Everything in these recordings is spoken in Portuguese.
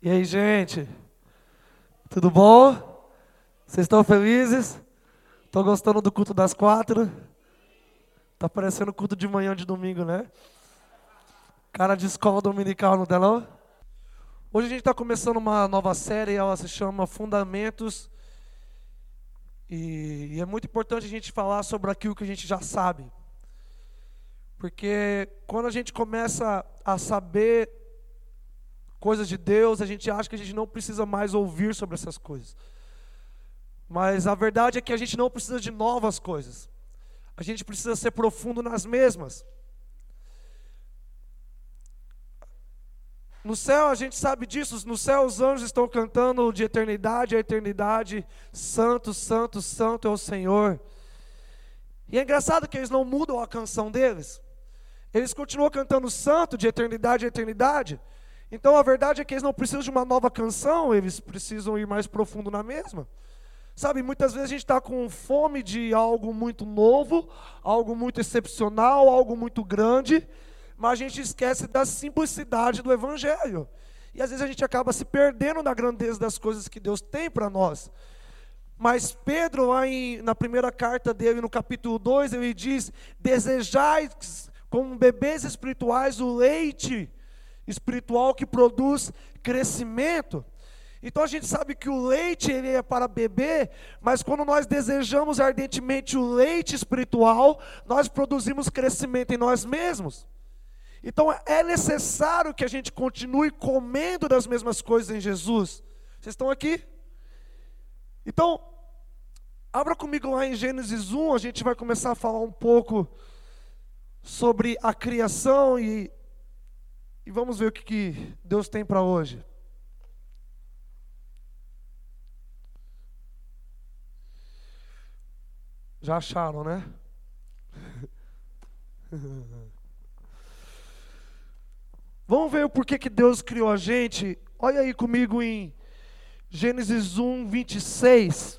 E aí, gente? Tudo bom? Vocês estão felizes? Estão gostando do culto das quatro? Tá parecendo culto de manhã de domingo, né? Cara de escola dominical, não tá não? Hoje a gente está começando uma nova série, ela se chama Fundamentos. E, e é muito importante a gente falar sobre aquilo que a gente já sabe. Porque quando a gente começa a saber coisas de Deus, a gente acha que a gente não precisa mais ouvir sobre essas coisas. Mas a verdade é que a gente não precisa de novas coisas. A gente precisa ser profundo nas mesmas. No céu a gente sabe disso, no céu os anjos estão cantando de eternidade a eternidade, santo, santo, santo é o Senhor. E é engraçado que eles não mudam a canção deles. Eles continuam cantando santo de eternidade a eternidade. Então a verdade é que eles não precisam de uma nova canção, eles precisam ir mais profundo na mesma. Sabe, muitas vezes a gente está com fome de algo muito novo, algo muito excepcional, algo muito grande, mas a gente esquece da simplicidade do Evangelho. E às vezes a gente acaba se perdendo na grandeza das coisas que Deus tem para nós. Mas Pedro, lá em, na primeira carta dele, no capítulo 2, ele diz: Desejais como bebês espirituais o leite espiritual que produz crescimento. Então a gente sabe que o leite ele é para beber, mas quando nós desejamos ardentemente o leite espiritual, nós produzimos crescimento em nós mesmos. Então é necessário que a gente continue comendo das mesmas coisas em Jesus. Vocês estão aqui? Então, abra comigo lá em Gênesis 1, a gente vai começar a falar um pouco sobre a criação e e vamos ver o que, que Deus tem para hoje. Já acharam, né? Vamos ver o porquê que Deus criou a gente. Olha aí comigo em Gênesis 1, 26.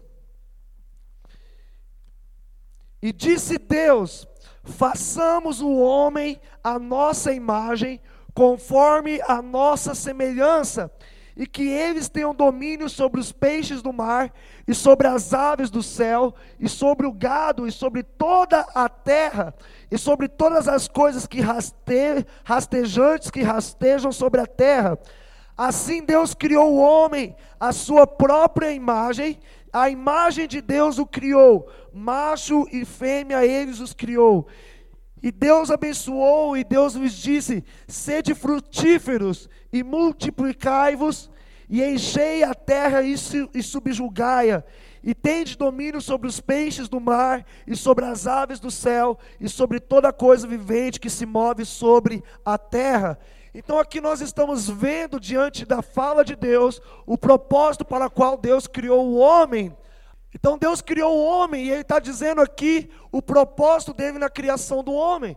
E disse Deus: façamos o homem à nossa imagem, conforme a nossa semelhança, e que eles tenham domínio sobre os peixes do mar, e sobre as aves do céu, e sobre o gado, e sobre toda a terra, e sobre todas as coisas que raste, rastejantes que rastejam sobre a terra. Assim Deus criou o homem à sua própria imagem, a imagem de Deus o criou, macho e fêmea eles os criou. E Deus abençoou, e Deus lhes disse: Sede frutíferos e multiplicai-vos, e enchei a terra e, e subjugai-a, e tende domínio sobre os peixes do mar, e sobre as aves do céu, e sobre toda coisa vivente que se move sobre a terra. Então aqui nós estamos vendo diante da fala de Deus o propósito para o qual Deus criou o homem. Então Deus criou o homem e Ele está dizendo aqui o propósito dele na criação do homem.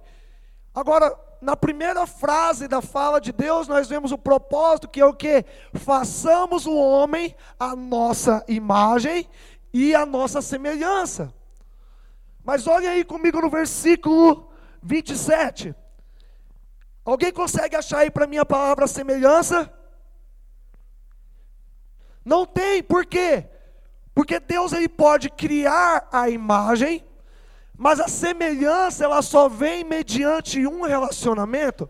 Agora, na primeira frase da fala de Deus, nós vemos o propósito que é o que? Façamos o homem a nossa imagem e a nossa semelhança. Mas olha aí comigo no versículo 27. Alguém consegue achar aí para mim a palavra semelhança? Não tem, por quê? Porque Deus ele pode criar a imagem, mas a semelhança ela só vem mediante um relacionamento.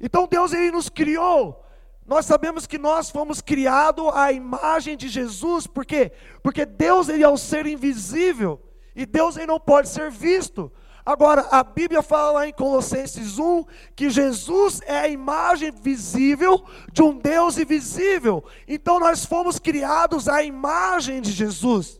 Então Deus ele nos criou. Nós sabemos que nós fomos criados à imagem de Jesus, por quê? Porque Deus ele é o ser invisível e Deus ele não pode ser visto. Agora, a Bíblia fala lá em Colossenses 1 que Jesus é a imagem visível de um Deus invisível. Então, nós fomos criados à imagem de Jesus.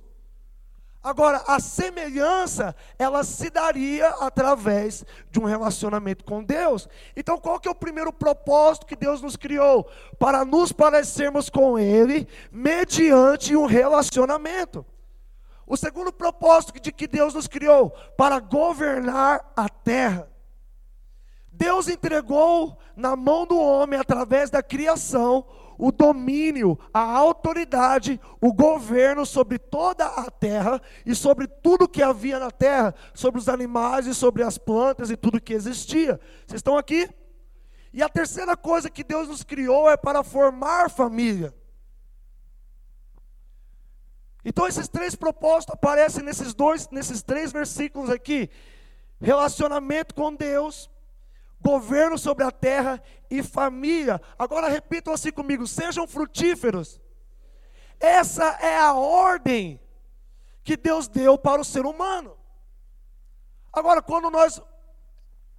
Agora, a semelhança, ela se daria através de um relacionamento com Deus. Então, qual que é o primeiro propósito que Deus nos criou? Para nos parecermos com Ele, mediante um relacionamento. O segundo propósito de que Deus nos criou para governar a terra. Deus entregou na mão do homem, através da criação, o domínio, a autoridade, o governo sobre toda a terra e sobre tudo que havia na terra, sobre os animais e sobre as plantas e tudo que existia. Vocês estão aqui? E a terceira coisa que Deus nos criou é para formar família. Então esses três propósitos aparecem nesses dois, nesses três versículos aqui: relacionamento com Deus, governo sobre a terra e família. Agora repitam assim comigo: sejam frutíferos. Essa é a ordem que Deus deu para o ser humano. Agora, quando nós.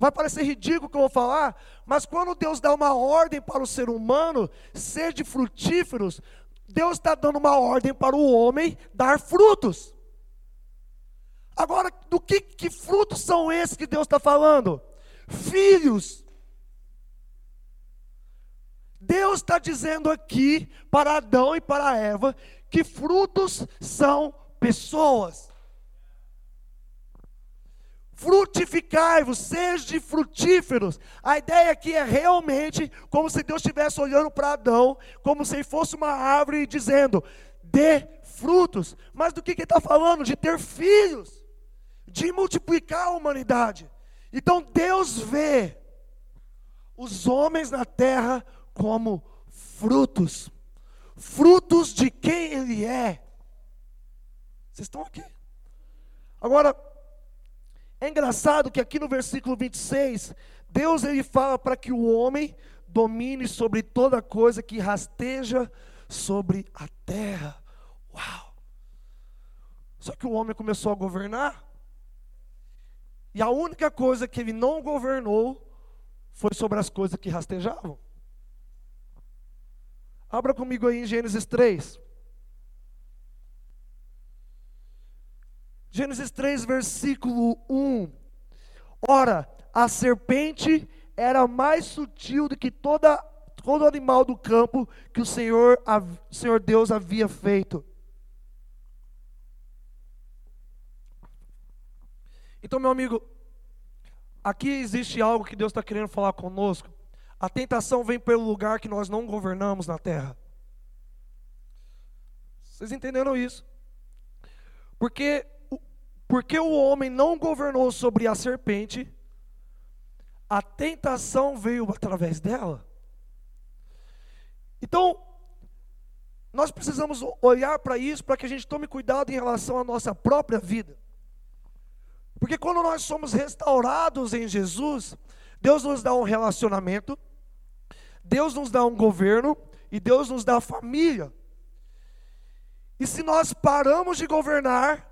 Vai parecer ridículo o que eu vou falar, mas quando Deus dá uma ordem para o ser humano, sede frutíferos, Deus está dando uma ordem para o homem dar frutos. Agora, do que, que frutos são esses que Deus está falando? Filhos. Deus está dizendo aqui para Adão e para Eva que frutos são pessoas. Frutificai-vos, sejam frutíferos. A ideia aqui é realmente como se Deus estivesse olhando para Adão, como se fosse uma árvore dizendo: dê frutos. Mas do que, que ele está falando? De ter filhos, de multiplicar a humanidade. Então Deus vê os homens na terra como frutos, frutos de quem Ele é. Vocês estão aqui. Agora, é engraçado que aqui no versículo 26, Deus ele fala para que o homem domine sobre toda coisa que rasteja sobre a terra. Uau! Só que o homem começou a governar, e a única coisa que ele não governou foi sobre as coisas que rastejavam. Abra comigo aí em Gênesis 3. Gênesis 3, versículo 1. Ora, a serpente era mais sutil do que toda, todo animal do campo que o Senhor, a, Senhor Deus havia feito. Então, meu amigo, aqui existe algo que Deus está querendo falar conosco. A tentação vem pelo lugar que nós não governamos na terra. Vocês entenderam isso? Porque porque o homem não governou sobre a serpente, a tentação veio através dela. Então, nós precisamos olhar para isso para que a gente tome cuidado em relação à nossa própria vida. Porque quando nós somos restaurados em Jesus, Deus nos dá um relacionamento, Deus nos dá um governo e Deus nos dá família. E se nós paramos de governar,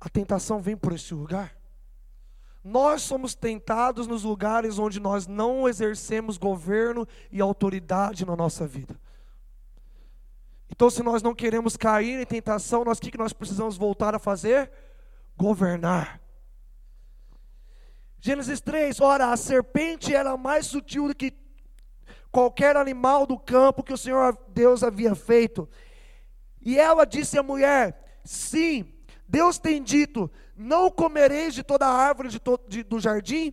a tentação vem por esse lugar. Nós somos tentados nos lugares onde nós não exercemos governo e autoridade na nossa vida. Então, se nós não queremos cair em tentação, nós o que nós precisamos voltar a fazer? Governar. Gênesis 3, ora, a serpente era mais sutil do que qualquer animal do campo que o Senhor Deus havia feito. E ela disse à mulher: Sim, Deus tem dito: Não comereis de toda árvore de to de, do jardim.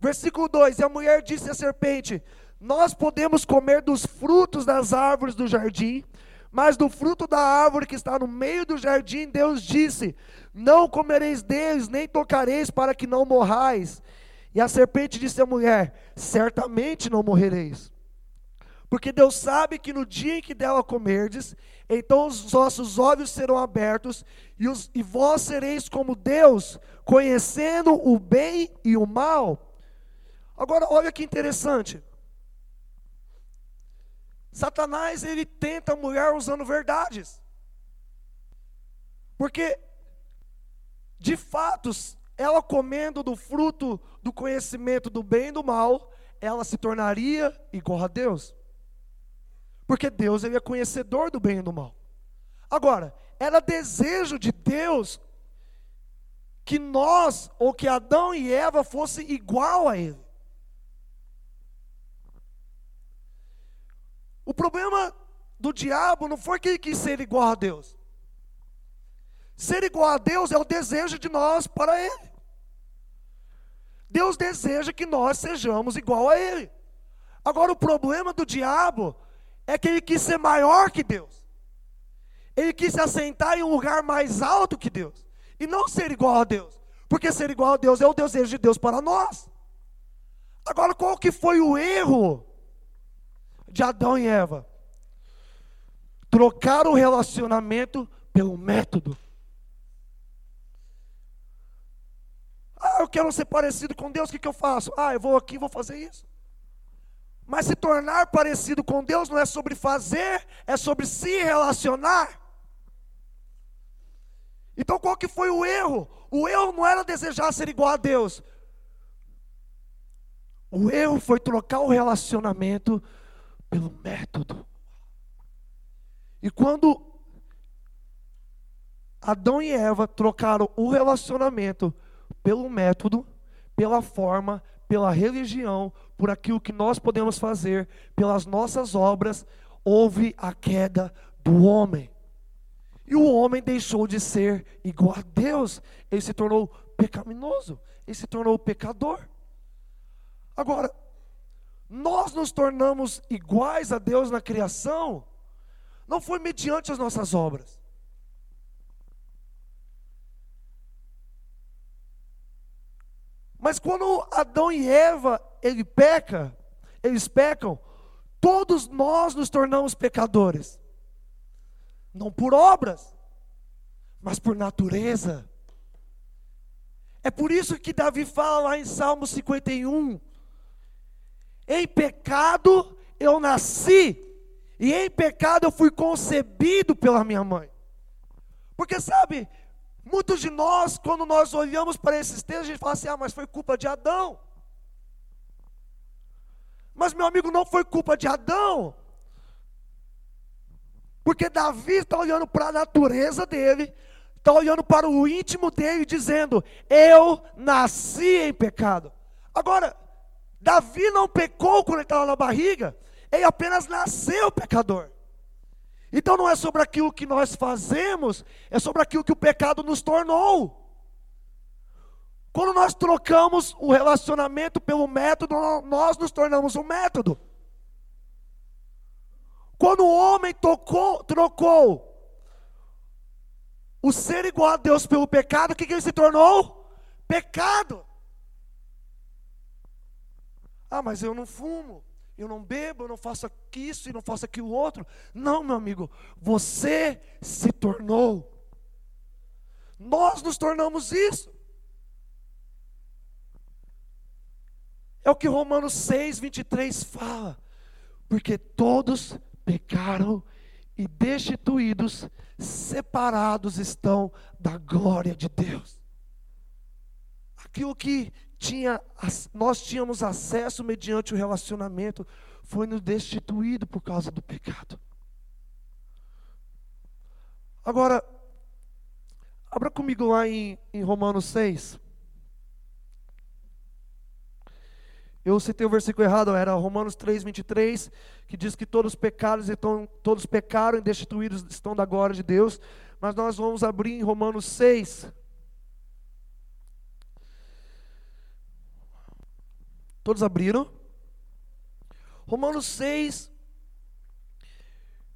Versículo 2: E a mulher disse à serpente: Nós podemos comer dos frutos das árvores do jardim, mas do fruto da árvore que está no meio do jardim, Deus disse: Não comereis deles, nem tocareis, para que não morrais. E a serpente disse à mulher: Certamente não morrereis. Porque Deus sabe que no dia em que dela comerdes, então os vossos olhos serão abertos, e, os, e vós sereis como Deus, conhecendo o bem e o mal. Agora, olha que interessante. Satanás, ele tenta a mulher usando verdades. Porque, de fato, ela comendo do fruto do conhecimento do bem e do mal, ela se tornaria igual a Deus. Porque Deus ele é conhecedor do bem e do mal. Agora, era desejo de Deus que nós, ou que Adão e Eva fossem igual a ele. O problema do diabo não foi que ele quis ser igual a Deus. Ser igual a Deus é o desejo de nós para ele. Deus deseja que nós sejamos igual a ele. Agora o problema do diabo é que ele quis ser maior que Deus. Ele quis se assentar em um lugar mais alto que Deus. E não ser igual a Deus. Porque ser igual a Deus é o desejo de Deus para nós. Agora, qual que foi o erro de Adão e Eva? Trocar o relacionamento pelo método. Ah, eu quero ser parecido com Deus, o que, que eu faço? Ah, eu vou aqui, vou fazer isso. Mas se tornar parecido com Deus não é sobre fazer, é sobre se relacionar. Então qual que foi o erro? O erro não era desejar ser igual a Deus. O erro foi trocar o relacionamento pelo método. E quando Adão e Eva trocaram o relacionamento pelo método, pela forma, pela religião, por aquilo que nós podemos fazer, pelas nossas obras, houve a queda do homem. E o homem deixou de ser igual a Deus, ele se tornou pecaminoso, ele se tornou pecador. Agora, nós nos tornamos iguais a Deus na criação, não foi mediante as nossas obras. Mas quando Adão e Eva, ele peca, eles pecam, todos nós nos tornamos pecadores. Não por obras, mas por natureza. É por isso que Davi fala lá em Salmo 51: Em pecado eu nasci, e em pecado eu fui concebido pela minha mãe. Porque sabe, Muitos de nós, quando nós olhamos para esses textos, a gente fala assim: ah, mas foi culpa de Adão. Mas, meu amigo, não foi culpa de Adão. Porque Davi está olhando para a natureza dele, está olhando para o íntimo dele, dizendo: Eu nasci em pecado. Agora, Davi não pecou quando ele estava na barriga, ele apenas nasceu pecador. Então não é sobre aquilo que nós fazemos, é sobre aquilo que o pecado nos tornou. Quando nós trocamos o relacionamento pelo método, nós nos tornamos um método. Quando o homem tocou, trocou o ser igual a Deus pelo pecado, o que, que ele se tornou? Pecado. Ah, mas eu não fumo eu não bebo, eu não faço isso e não faço aquilo outro. Não, meu amigo, você se tornou. Nós nos tornamos isso. É o que Romanos 6, 23 fala. Porque todos pecaram e destituídos, separados estão da glória de Deus. Aquilo que tinha, nós tínhamos acesso mediante o relacionamento, foi nos destituído por causa do pecado. Agora, abra comigo lá em, em Romanos 6. Eu citei o versículo errado, era Romanos 3, 23, que diz que todos pecados então, todos pecaram e destituídos estão da glória de Deus. Mas nós vamos abrir em Romanos 6, Todos abriram? Romanos 6,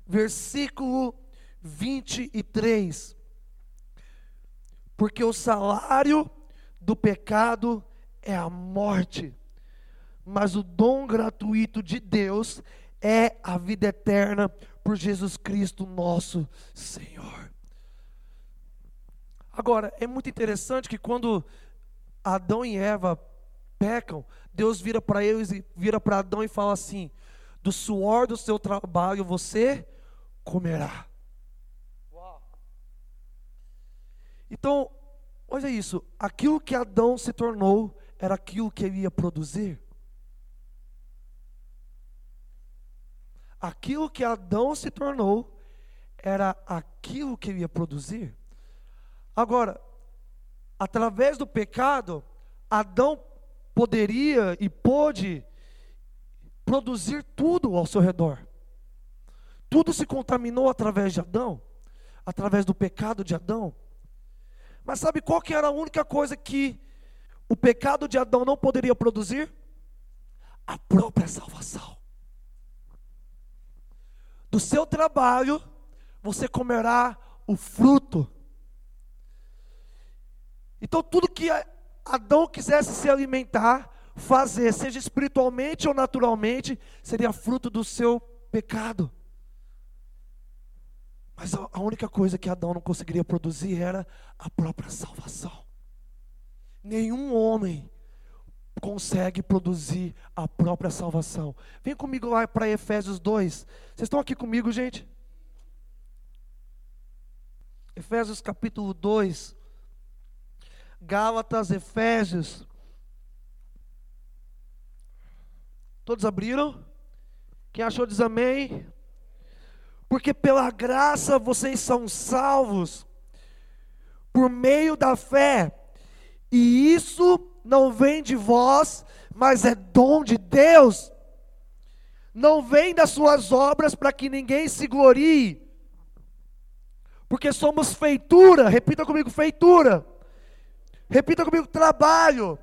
versículo 23. Porque o salário do pecado é a morte, mas o dom gratuito de Deus é a vida eterna por Jesus Cristo, nosso Senhor. Agora, é muito interessante que quando Adão e Eva pecam, Deus vira para eles vira para Adão e fala assim: do suor do seu trabalho você comerá. Então, olha isso, aquilo que Adão se tornou era aquilo que ele ia produzir. Aquilo que Adão se tornou era aquilo que ele ia produzir. Agora, através do pecado, Adão poderia e pôde produzir tudo ao seu redor. Tudo se contaminou através de Adão, através do pecado de Adão. Mas sabe qual que era a única coisa que o pecado de Adão não poderia produzir? A própria salvação. Do seu trabalho, você comerá o fruto. Então, tudo que Adão quisesse se alimentar, fazer, seja espiritualmente ou naturalmente, seria fruto do seu pecado. Mas a única coisa que Adão não conseguiria produzir era a própria salvação. Nenhum homem consegue produzir a própria salvação. Vem comigo lá para Efésios 2. Vocês estão aqui comigo, gente? Efésios capítulo 2. Gálatas, Efésios. Todos abriram? Quem achou diz amém. Porque pela graça vocês são salvos por meio da fé. E isso não vem de vós, mas é dom de Deus. Não vem das suas obras para que ninguém se glorie. Porque somos feitura, repita comigo, feitura. Repita comigo, trabalho.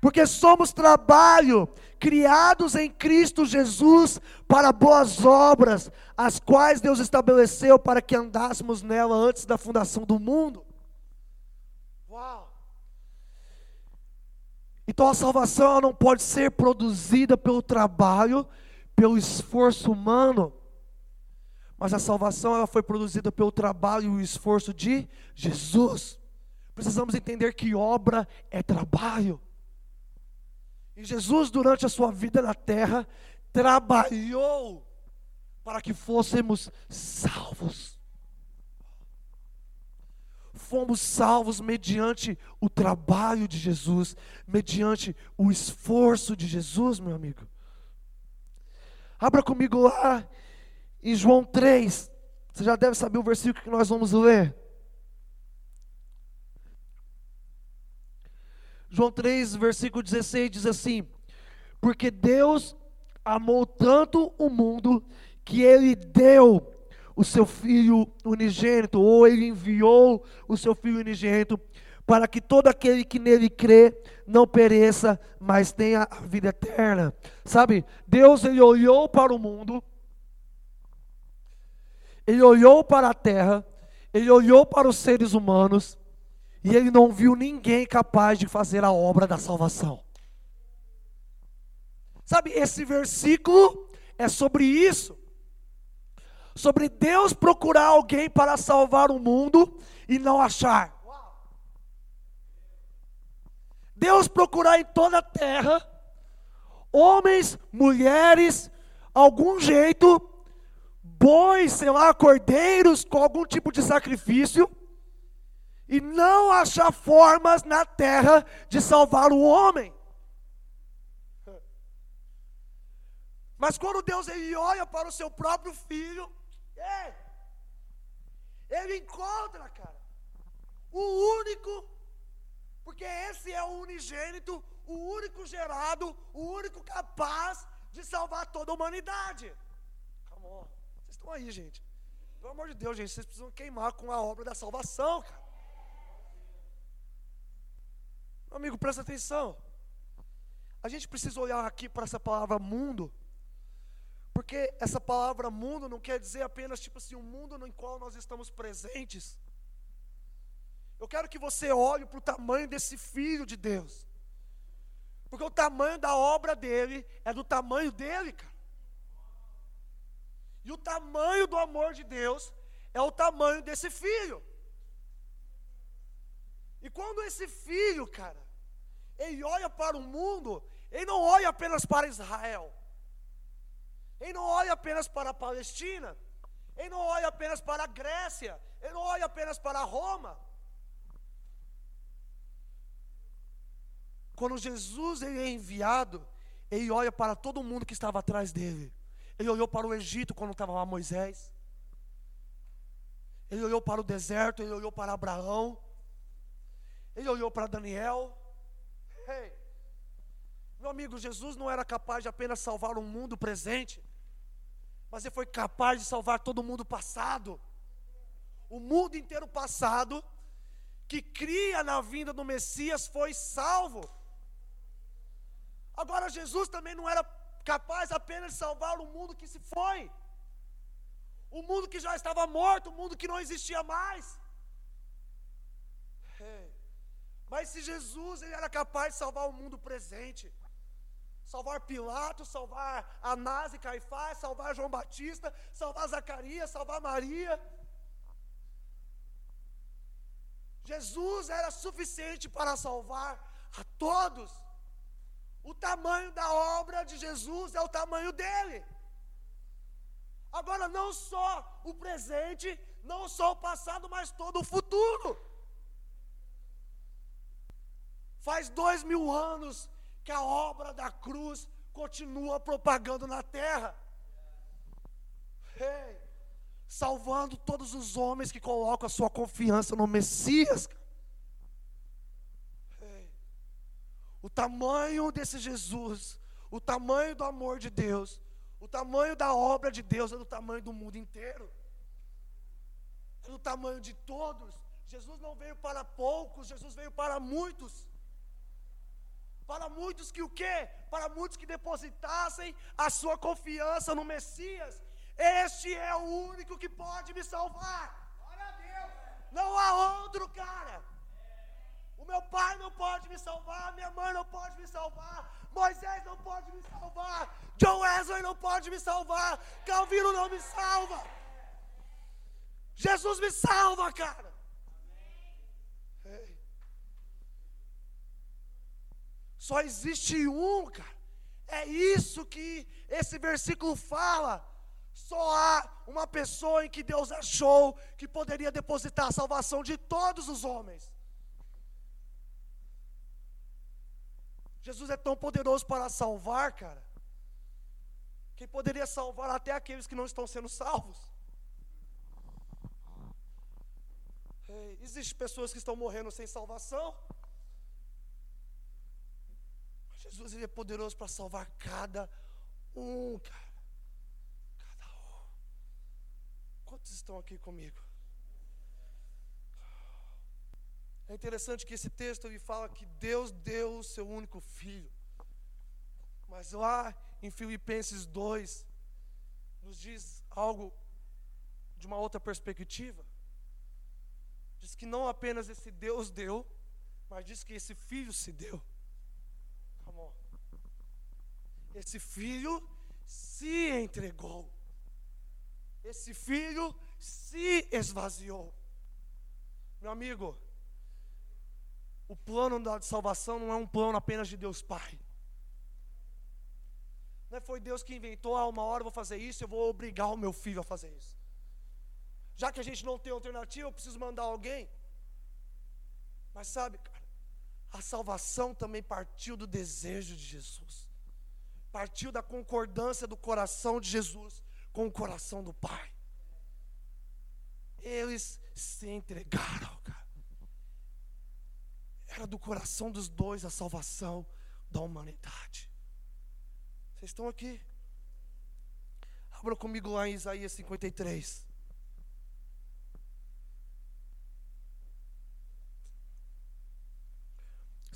Porque somos trabalho, criados em Cristo Jesus para boas obras, as quais Deus estabeleceu para que andássemos nela antes da fundação do mundo. Uau! Então a salvação não pode ser produzida pelo trabalho, pelo esforço humano, mas a salvação ela foi produzida pelo trabalho e o esforço de Jesus. Precisamos entender que obra é trabalho. E Jesus, durante a sua vida na terra, trabalhou para que fôssemos salvos fomos salvos mediante o trabalho de Jesus, mediante o esforço de Jesus, meu amigo. Abra comigo lá em João 3. Você já deve saber o versículo que nós vamos ler. João 3, versículo 16 diz assim: Porque Deus amou tanto o mundo que ele deu o seu filho unigênito, ou ele enviou o seu filho unigênito, para que todo aquele que nele crê não pereça, mas tenha a vida eterna. Sabe, Deus ele olhou para o mundo, ele olhou para a terra, ele olhou para os seres humanos, e ele não viu ninguém capaz de fazer a obra da salvação. Sabe, esse versículo é sobre isso sobre Deus procurar alguém para salvar o mundo e não achar. Deus procurar em toda a terra homens, mulheres, algum jeito, bois, sei lá, cordeiros com algum tipo de sacrifício, e não achar formas na terra de salvar o homem. Mas quando Deus ele olha para o seu próprio filho, é. Ele encontra, cara, o único, porque esse é o unigênito, o único gerado, o único capaz de salvar toda a humanidade. On. Vocês estão aí, gente. Pelo amor de Deus, gente, vocês precisam queimar com a obra da salvação, cara. Meu amigo, presta atenção. A gente precisa olhar aqui para essa palavra mundo porque essa palavra mundo não quer dizer apenas tipo assim, o um mundo no qual nós estamos presentes. Eu quero que você olhe para o tamanho desse filho de Deus. Porque o tamanho da obra dele é do tamanho dele, cara. E o tamanho do amor de Deus é o tamanho desse filho. E quando esse filho, cara, ele olha para o mundo, ele não olha apenas para Israel. Ele não olha apenas para a Palestina, ele não olha apenas para a Grécia, ele não olha apenas para Roma. Quando Jesus ele é enviado, ele olha para todo mundo que estava atrás dele. Ele olhou para o Egito quando estava lá Moisés. Ele olhou para o deserto, ele olhou para Abraão. Ele olhou para Daniel. Hey. Meu amigo, Jesus não era capaz de apenas salvar o mundo presente mas ele foi capaz de salvar todo mundo passado. O mundo inteiro passado, que cria na vinda do Messias, foi salvo. Agora, Jesus também não era capaz apenas de salvar o mundo que se foi, o mundo que já estava morto, o mundo que não existia mais. Mas se Jesus ele era capaz de salvar o mundo presente, salvar Pilatos, salvar Anás e Caifás, salvar João Batista, salvar Zacarias, salvar Maria. Jesus era suficiente para salvar a todos. O tamanho da obra de Jesus é o tamanho dele. Agora, não só o presente, não só o passado, mas todo o futuro. Faz dois mil anos que a obra da cruz continua propagando na terra. Salvando todos os homens que colocam a sua confiança no Messias. O tamanho desse Jesus, o tamanho do amor de Deus, o tamanho da obra de Deus é do tamanho do mundo inteiro. É do tamanho de todos. Jesus não veio para poucos, Jesus veio para muitos. Para muitos que o quê? Para muitos que depositassem a sua confiança no Messias. Este é o único que pode me salvar. Não há outro, cara. O meu pai não pode me salvar, minha mãe não pode me salvar, Moisés não pode me salvar, John Wesley não pode me salvar, Calvino não me salva. Jesus me salva, cara. Só existe um, cara. É isso que esse versículo fala. Só há uma pessoa em que Deus achou que poderia depositar a salvação de todos os homens. Jesus é tão poderoso para salvar, cara, que poderia salvar até aqueles que não estão sendo salvos. Existem pessoas que estão morrendo sem salvação. Jesus ele é poderoso para salvar cada um, cara. Cada um. Quantos estão aqui comigo? É interessante que esse texto ele fala que Deus deu o seu único filho. Mas lá em Filipenses 2 nos diz algo de uma outra perspectiva. Diz que não apenas esse Deus deu, mas diz que esse filho se deu. On. Esse filho se entregou. Esse filho se esvaziou. Meu amigo, o plano da salvação não é um plano apenas de Deus Pai. Não é foi Deus que inventou, ah, uma hora eu vou fazer isso, eu vou obrigar o meu filho a fazer isso. Já que a gente não tem alternativa, eu preciso mandar alguém. Mas sabe, cara, a salvação também partiu do desejo de Jesus. Partiu da concordância do coração de Jesus com o coração do Pai. Eles se entregaram, cara. Era do coração dos dois a salvação da humanidade. Vocês estão aqui? Abra comigo lá em Isaías 53.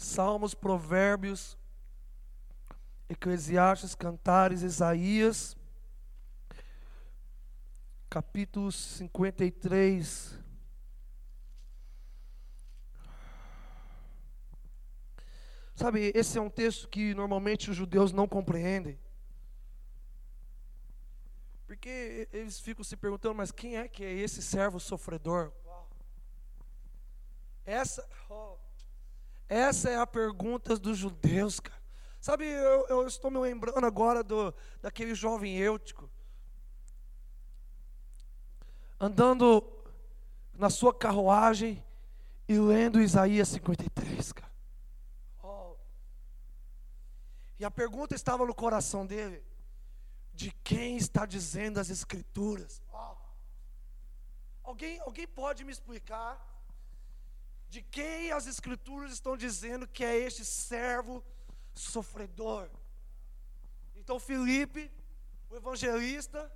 Salmos, Provérbios, Eclesiastes, Cantares, Isaías, capítulo 53. Sabe, esse é um texto que normalmente os judeus não compreendem. Porque eles ficam se perguntando, mas quem é que é esse servo sofredor? Essa, oh, essa é a pergunta dos judeus, cara. Sabe, eu, eu, estou me lembrando agora do, daquele jovem eutico, andando na sua carruagem e lendo Isaías 53, cara. E a pergunta estava no coração dele: de quem está dizendo as Escrituras? Oh. Alguém, alguém pode me explicar de quem as Escrituras estão dizendo que é este servo sofredor? Então Felipe, o evangelista,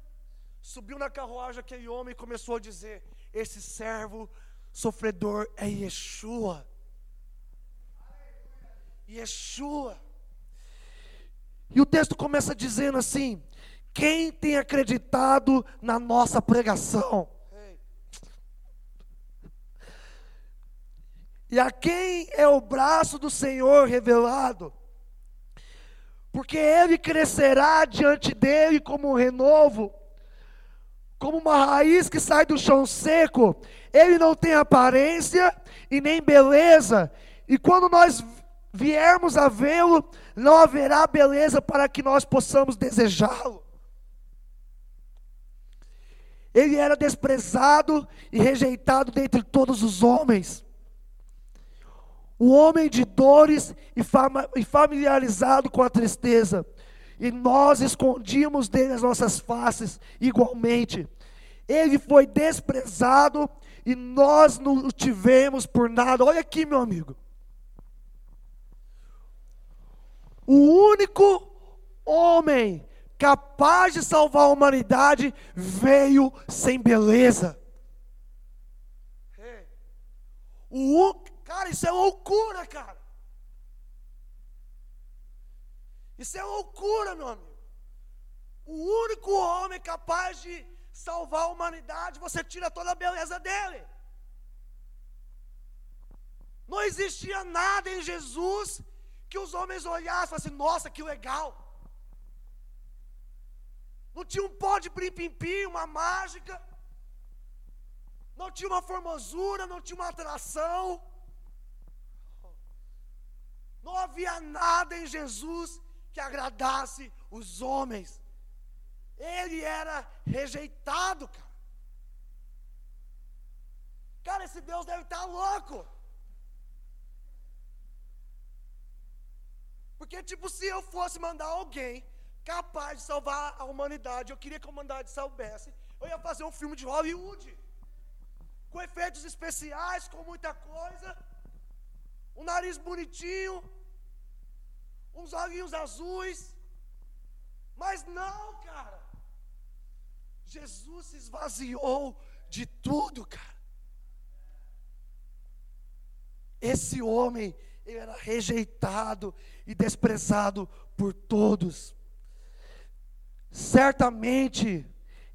subiu na carruagem aquele homem e começou a dizer: Esse servo sofredor é Yeshua. Yeshua. E o texto começa dizendo assim: quem tem acreditado na nossa pregação? E a quem é o braço do Senhor revelado? porque ele crescerá diante dele como um renovo, como uma raiz que sai do chão seco. Ele não tem aparência e nem beleza, e quando nós viermos a vê-lo, não haverá beleza para que nós possamos desejá-lo. Ele era desprezado e rejeitado dentre todos os homens. O homem de dores e familiarizado com a tristeza. E nós escondíamos dele as nossas faces igualmente. Ele foi desprezado e nós não o tivemos por nada. Olha aqui, meu amigo. O único homem capaz de salvar a humanidade veio sem beleza. O, cara, isso é loucura, cara. Isso é loucura, meu amigo. O único homem capaz de salvar a humanidade, você tira toda a beleza dele. Não existia nada em Jesus que os homens olhassem e falassem, nossa, que legal. Não tinha um pó de pim-pim-pim, uma mágica. Não tinha uma formosura, não tinha uma atração. Não havia nada em Jesus que agradasse os homens. Ele era rejeitado, cara. Cara, esse Deus deve estar louco. Porque, tipo, se eu fosse mandar alguém capaz de salvar a humanidade, eu queria que a humanidade soubesse, eu ia fazer um filme de Hollywood, com efeitos especiais, com muita coisa, um nariz bonitinho, uns olhinhos azuis, mas não, cara. Jesus se esvaziou de tudo, cara. Esse homem, ele era rejeitado e desprezado por todos. Certamente,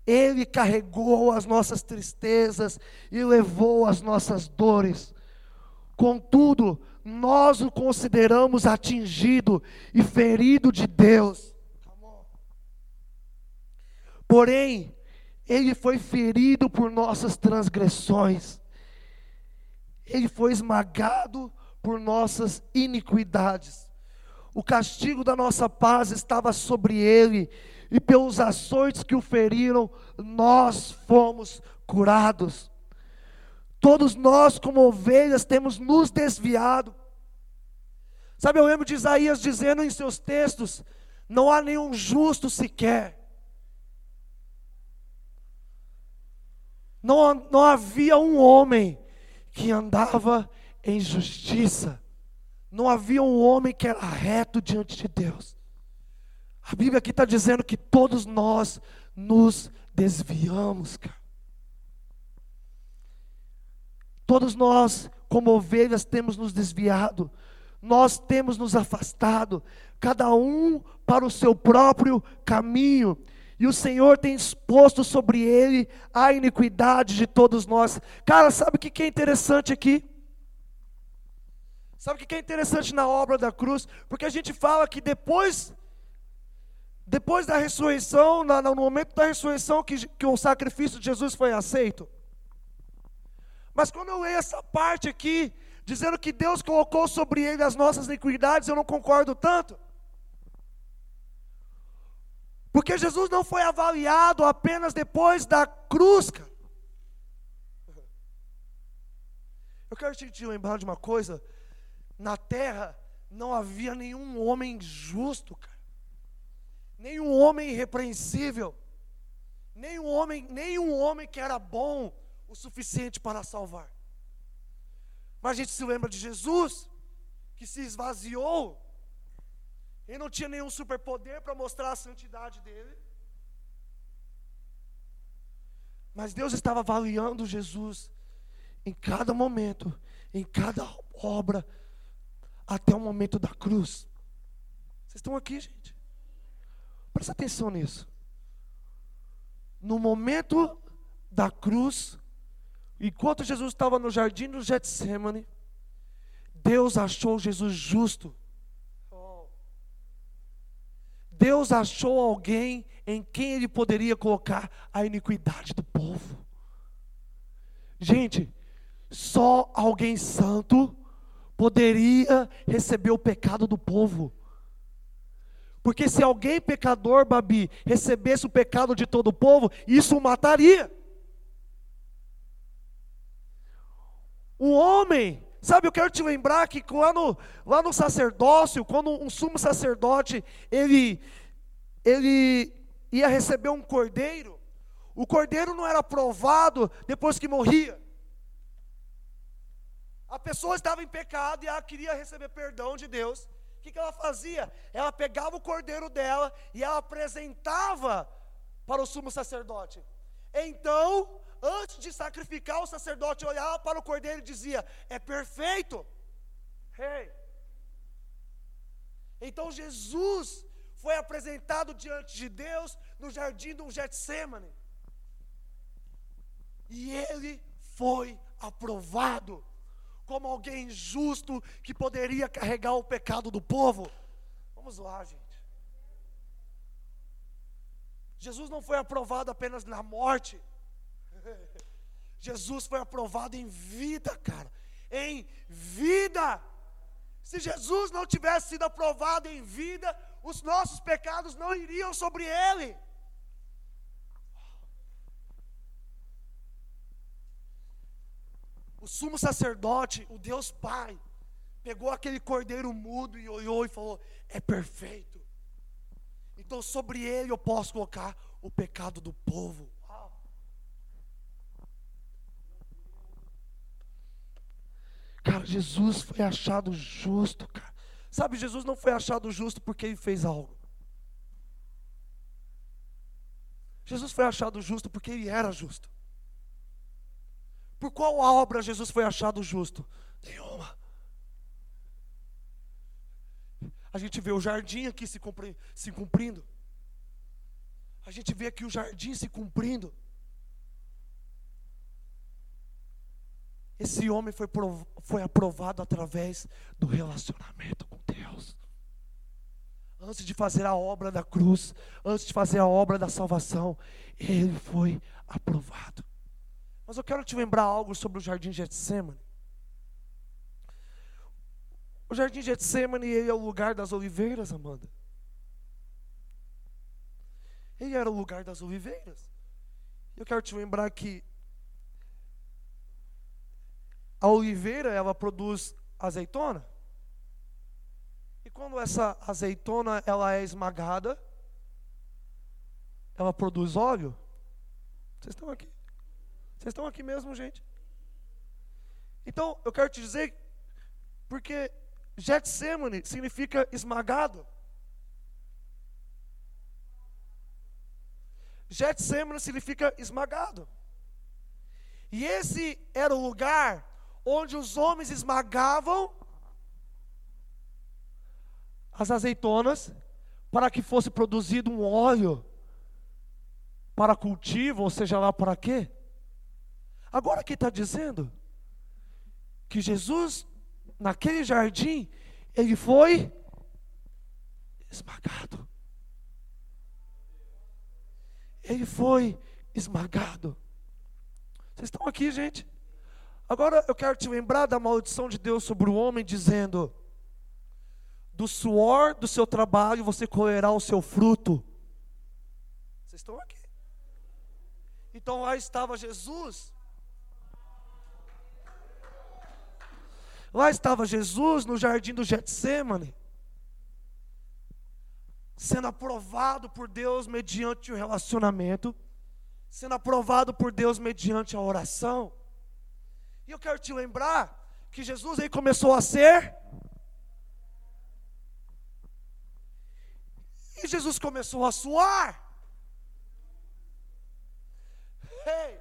Ele carregou as nossas tristezas e levou as nossas dores. Contudo, nós o consideramos atingido e ferido de Deus. Porém, Ele foi ferido por nossas transgressões, Ele foi esmagado por nossas iniquidades. O castigo da nossa paz estava sobre ele, e pelos açoites que o feriram, nós fomos curados. Todos nós, como ovelhas, temos nos desviado. Sabe, eu lembro de Isaías dizendo em seus textos: não há nenhum justo sequer. Não, não havia um homem que andava em justiça. Não havia um homem que era reto diante de Deus. A Bíblia aqui está dizendo que todos nós nos desviamos, cara. Todos nós, como ovelhas, temos nos desviado, nós temos nos afastado, cada um para o seu próprio caminho, e o Senhor tem exposto sobre ele a iniquidade de todos nós. Cara, sabe o que é interessante aqui? Sabe o que é interessante na obra da cruz? Porque a gente fala que depois, depois da ressurreição, no momento da ressurreição, que, que o sacrifício de Jesus foi aceito. Mas quando eu leio essa parte aqui, dizendo que Deus colocou sobre ele as nossas iniquidades, eu não concordo tanto. Porque Jesus não foi avaliado apenas depois da cruz. Eu quero te lembrar de uma coisa na terra não havia nenhum homem justo, cara. Nenhum homem irrepreensível. Nenhum homem, nenhum homem que era bom o suficiente para salvar. Mas a gente se lembra de Jesus, que se esvaziou. Ele não tinha nenhum superpoder para mostrar a santidade dele. Mas Deus estava avaliando Jesus em cada momento, em cada obra até o momento da cruz. Vocês estão aqui, gente? Presta atenção nisso. No momento da cruz, enquanto Jesus estava no jardim do Getsemane, Deus achou Jesus justo. Deus achou alguém em quem ele poderia colocar a iniquidade do povo. Gente, só alguém santo poderia receber o pecado do povo. Porque se alguém pecador, Babi, recebesse o pecado de todo o povo, isso o mataria. Um homem, sabe, eu quero te lembrar que lá no, lá no sacerdócio, quando um sumo sacerdote, ele, ele ia receber um cordeiro, o cordeiro não era provado depois que morria. A pessoa estava em pecado e ela queria receber perdão de Deus. O que, que ela fazia? Ela pegava o cordeiro dela e ela apresentava para o sumo sacerdote. Então, antes de sacrificar, o sacerdote olhava para o cordeiro e dizia: É perfeito. Hey. Então Jesus foi apresentado diante de Deus no jardim do Getsemane. E ele foi aprovado como alguém justo que poderia carregar o pecado do povo. Vamos lá, gente. Jesus não foi aprovado apenas na morte. Jesus foi aprovado em vida, cara. Em vida. Se Jesus não tivesse sido aprovado em vida, os nossos pecados não iriam sobre ele. o sumo sacerdote, o Deus Pai, pegou aquele cordeiro mudo e olhou e falou: É perfeito. Então sobre ele eu posso colocar o pecado do povo. Cara, Jesus foi achado justo, cara. Sabe, Jesus não foi achado justo porque ele fez algo. Jesus foi achado justo porque ele era justo. Por qual obra Jesus foi achado justo? Nenhuma. A gente vê o jardim aqui se, se cumprindo. A gente vê aqui o jardim se cumprindo. Esse homem foi, foi aprovado através do relacionamento com Deus. Antes de fazer a obra da cruz, antes de fazer a obra da salvação, ele foi aprovado. Mas eu quero te lembrar algo sobre o Jardim Getsemane. O Jardim Getsemane ele é o lugar das oliveiras, Amanda. Ele era o lugar das oliveiras. Eu quero te lembrar que a oliveira ela produz azeitona. E quando essa azeitona ela é esmagada, ela produz óleo. Vocês estão aqui? Vocês estão aqui mesmo, gente? Então, eu quero te dizer, porque Getsemane significa esmagado. Getsemane significa esmagado. E esse era o lugar onde os homens esmagavam as azeitonas para que fosse produzido um óleo para cultivo, ou seja lá para quê? Agora que está dizendo que Jesus, naquele jardim, ele foi esmagado. Ele foi esmagado. Vocês estão aqui, gente? Agora eu quero te lembrar da maldição de Deus sobre o homem, dizendo: do suor do seu trabalho você colherá o seu fruto. Vocês estão aqui. Então lá estava Jesus Lá estava Jesus no jardim do Getsemane, sendo aprovado por Deus mediante o relacionamento, sendo aprovado por Deus mediante a oração. E eu quero te lembrar que Jesus aí começou a ser E Jesus começou a suar. Hey,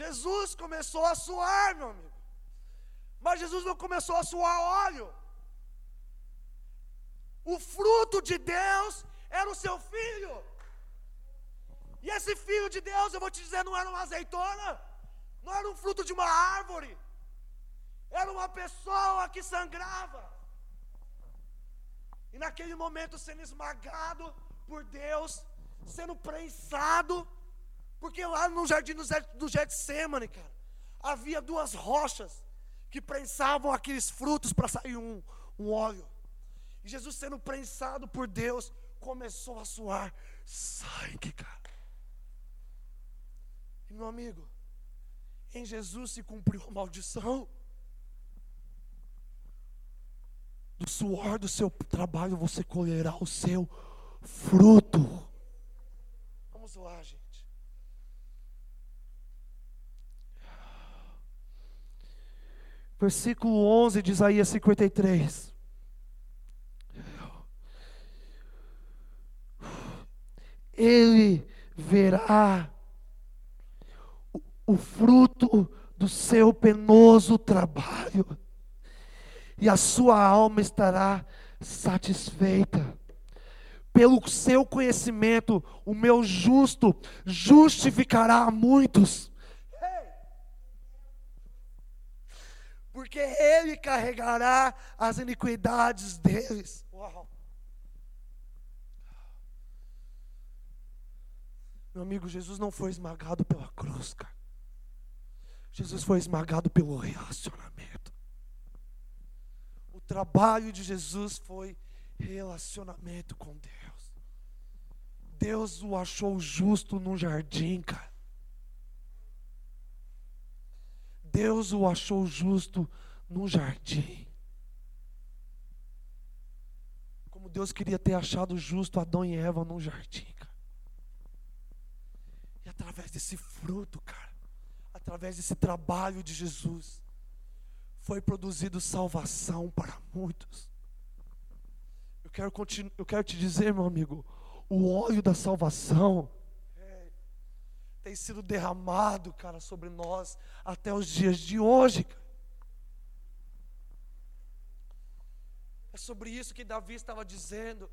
Jesus começou a suar, meu amigo. Mas Jesus não começou a suar óleo. O fruto de Deus era o seu filho. E esse filho de Deus, eu vou te dizer, não era uma azeitona, não era um fruto de uma árvore, era uma pessoa que sangrava. E naquele momento sendo esmagado por Deus, sendo prensado, porque lá no jardim do Getsemane, cara, havia duas rochas que prensavam aqueles frutos para sair um, um óleo. E Jesus sendo prensado por Deus, começou a suar sangue, cara. E meu amigo, em Jesus se cumpriu a maldição. Do suor do seu trabalho você colherá o seu fruto. Vamos lá, gente. Versículo 11 de Isaías 53. Ele verá o fruto do seu penoso trabalho, e a sua alma estará satisfeita. Pelo seu conhecimento, o meu justo justificará a muitos. Porque ele carregará as iniquidades deles. Uau. Meu amigo, Jesus não foi esmagado pela cruz, cara. Jesus foi esmagado pelo relacionamento. O trabalho de Jesus foi relacionamento com Deus. Deus o achou justo no jardim, cara. Deus o achou justo no jardim. Como Deus queria ter achado justo Adão e Eva no jardim, cara. E através desse fruto, cara através desse trabalho de Jesus, foi produzido salvação para muitos. Eu quero, eu quero te dizer, meu amigo, o óleo da salvação é, tem sido derramado, cara, sobre nós até os dias de hoje. É sobre isso que Davi estava dizendo.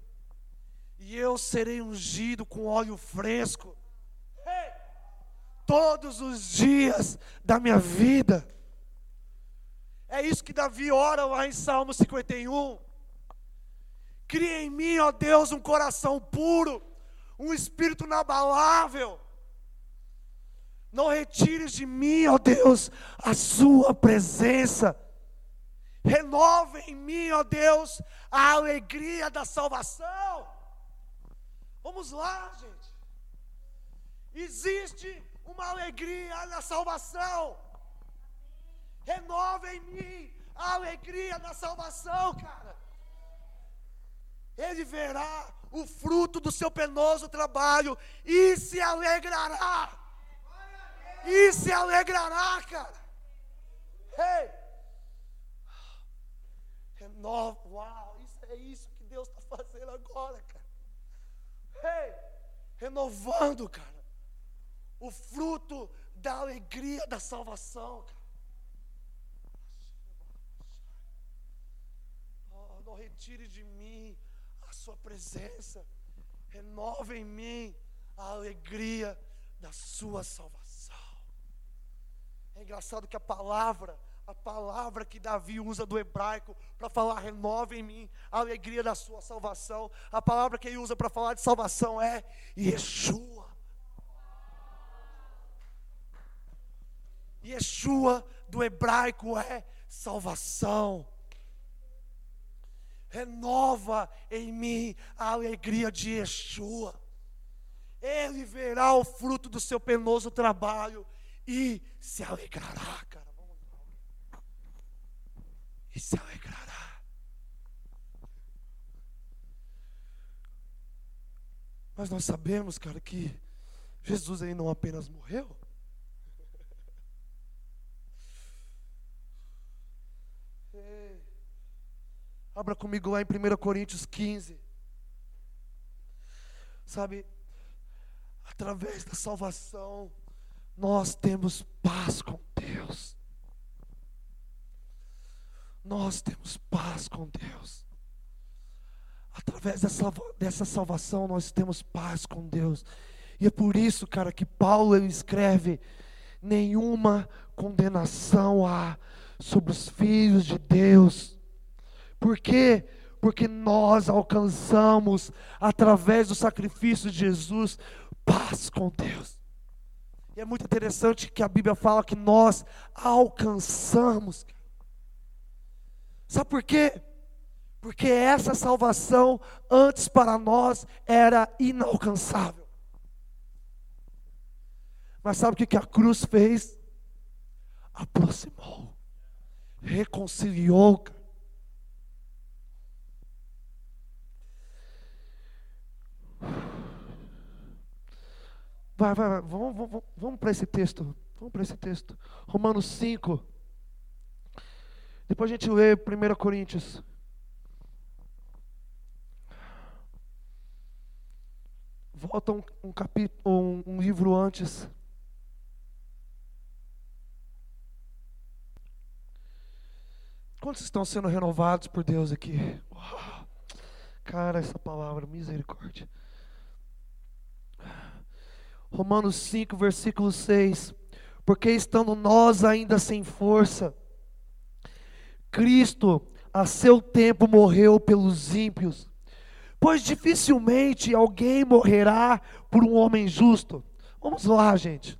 E eu serei ungido com óleo fresco todos os dias da minha vida. É isso que Davi ora lá em Salmo 51. Cria em mim, ó Deus, um coração puro, um espírito inabalável. Não retires de mim, ó Deus, a sua presença. Renova em mim, ó Deus, a alegria da salvação. Vamos lá, gente. Existe uma alegria na salvação. Renova em mim a alegria da salvação, cara. Ele verá o fruto do seu penoso trabalho e se alegrará. E se alegrará, cara. Ei! Renova, uau, isso é isso que Deus está fazendo agora, cara. Ei! Renovando, cara o fruto da alegria da salvação. Oh, não retire de mim a sua presença, renova em mim a alegria da sua salvação. É engraçado que a palavra, a palavra que Davi usa do hebraico para falar renova em mim a alegria da sua salvação, a palavra que ele usa para falar de salvação é Yeshua. Yeshua do hebraico é salvação. Renova em mim a alegria de Yeshua. Ele verá o fruto do seu penoso trabalho e se alegrará, cara. Vamos lá. E se alegrará. Mas nós sabemos, cara, que Jesus aí não apenas morreu, Abra comigo lá em 1 Coríntios 15. Sabe, através da salvação, nós temos paz com Deus. Nós temos paz com Deus. Através dessa, dessa salvação, nós temos paz com Deus. E é por isso, cara, que Paulo ele escreve: nenhuma condenação há sobre os filhos de Deus por quê? porque nós alcançamos, através do sacrifício de Jesus, paz com Deus. E é muito interessante que a Bíblia fala que nós alcançamos. Sabe por quê? Porque essa salvação antes para nós era inalcançável. Mas sabe o que a cruz fez? Aproximou, reconciliou. Vai, vai, vai. Vamos, vamos, vamos para esse texto. Vamos para esse texto. Romanos 5. Depois a gente lê 1 Coríntios. Volta um, um capítulo, um, um livro antes. Quantos estão sendo renovados por Deus aqui? Uau. Cara, essa palavra, misericórdia. Romanos 5, versículo 6. Porque estando nós ainda sem força, Cristo a seu tempo morreu pelos ímpios. Pois dificilmente alguém morrerá por um homem justo. Vamos lá, gente.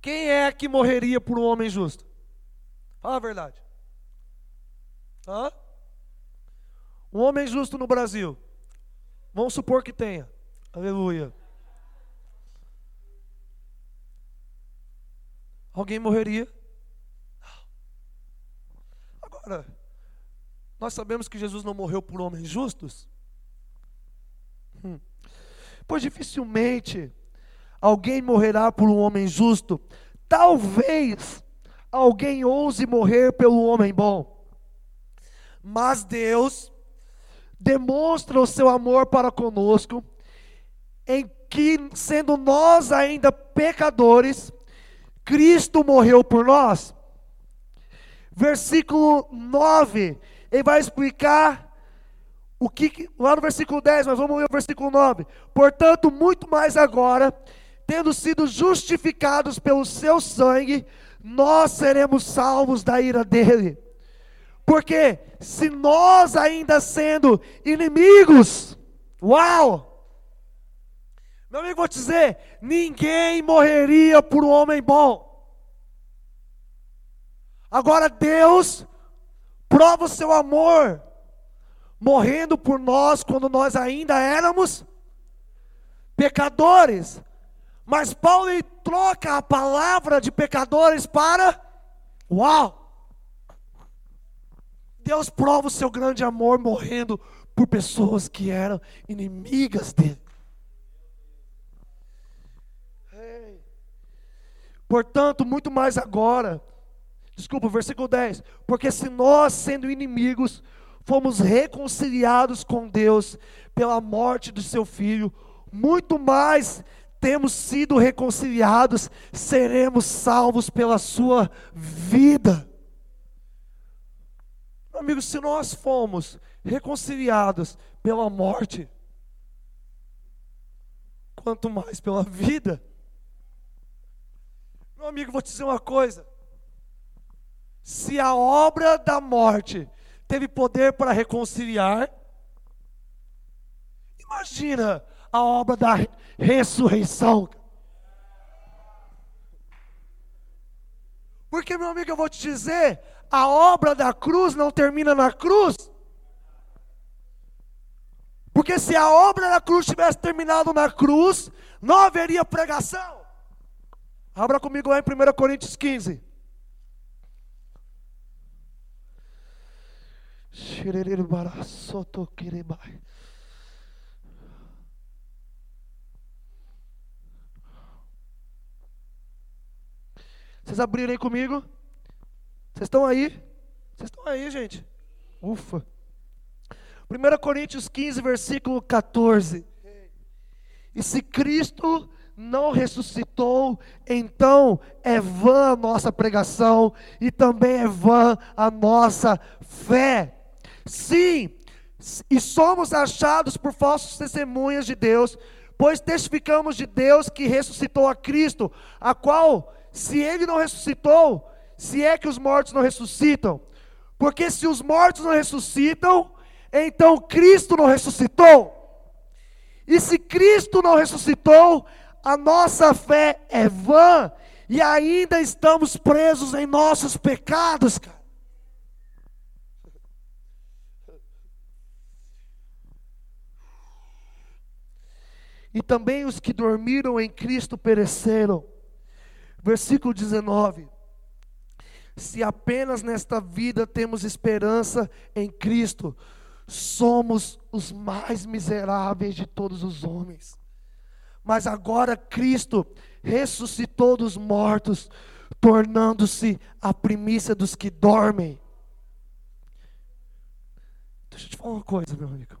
Quem é que morreria por um homem justo? Fala a verdade. Hã? Um homem justo no Brasil. Vamos supor que tenha. Aleluia. Alguém morreria? Agora, nós sabemos que Jesus não morreu por homens justos? Hum. Pois dificilmente alguém morrerá por um homem justo. Talvez alguém ouse morrer pelo homem bom. Mas Deus demonstra o seu amor para conosco, em que, sendo nós ainda pecadores, Cristo morreu por nós. Versículo 9, ele vai explicar o que, lá no versículo 10, mas vamos ler o versículo 9. Portanto, muito mais agora, tendo sido justificados pelo seu sangue, nós seremos salvos da ira dele. Porque se nós ainda sendo inimigos, uau! Meu amigo, vou te dizer: ninguém morreria por um homem bom. Agora Deus prova o seu amor, morrendo por nós quando nós ainda éramos pecadores. Mas Paulo troca a palavra de pecadores para uau! Deus prova o seu grande amor morrendo por pessoas que eram inimigas dele. Portanto, muito mais agora, desculpa, versículo 10: porque se nós, sendo inimigos, fomos reconciliados com Deus pela morte do seu filho, muito mais temos sido reconciliados, seremos salvos pela sua vida. Amigos, se nós fomos reconciliados pela morte, quanto mais pela vida. Meu amigo, vou te dizer uma coisa. Se a obra da morte teve poder para reconciliar, imagina a obra da ressurreição. Porque, meu amigo, eu vou te dizer, a obra da cruz não termina na cruz. Porque se a obra da cruz tivesse terminado na cruz, não haveria pregação. Abra comigo lá em 1 Coríntios 15. Vocês abriram aí comigo? Vocês estão aí? Vocês estão aí, gente? Ufa. 1 Coríntios 15, versículo 14. E se Cristo não ressuscitou, então é vã a nossa pregação e também é vã a nossa fé. Sim, e somos achados por falsos testemunhas de Deus, pois testificamos de Deus que ressuscitou a Cristo, a qual, se ele não ressuscitou, se é que os mortos não ressuscitam, Porque se os mortos não ressuscitam, então Cristo não ressuscitou. E se Cristo não ressuscitou, a nossa fé é vã e ainda estamos presos em nossos pecados, cara. E também os que dormiram em Cristo pereceram. Versículo 19. Se apenas nesta vida temos esperança em Cristo, somos os mais miseráveis de todos os homens. Mas agora Cristo ressuscitou dos mortos, tornando-se a primícia dos que dormem. Deixa eu te falar uma coisa, meu amigo.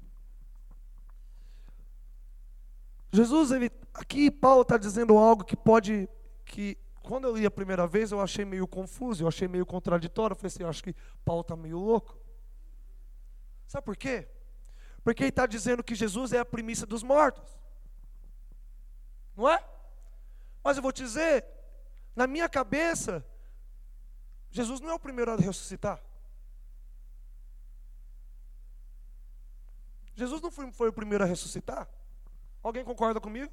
Jesus, ele, aqui Paulo está dizendo algo que pode, que quando eu li a primeira vez eu achei meio confuso, eu achei meio contraditório, eu falei assim, eu acho que Paulo está meio louco. Sabe por quê? Porque ele está dizendo que Jesus é a primícia dos mortos. Não é? Mas eu vou te dizer, na minha cabeça, Jesus não é o primeiro a ressuscitar. Jesus não foi, foi o primeiro a ressuscitar. Alguém concorda comigo?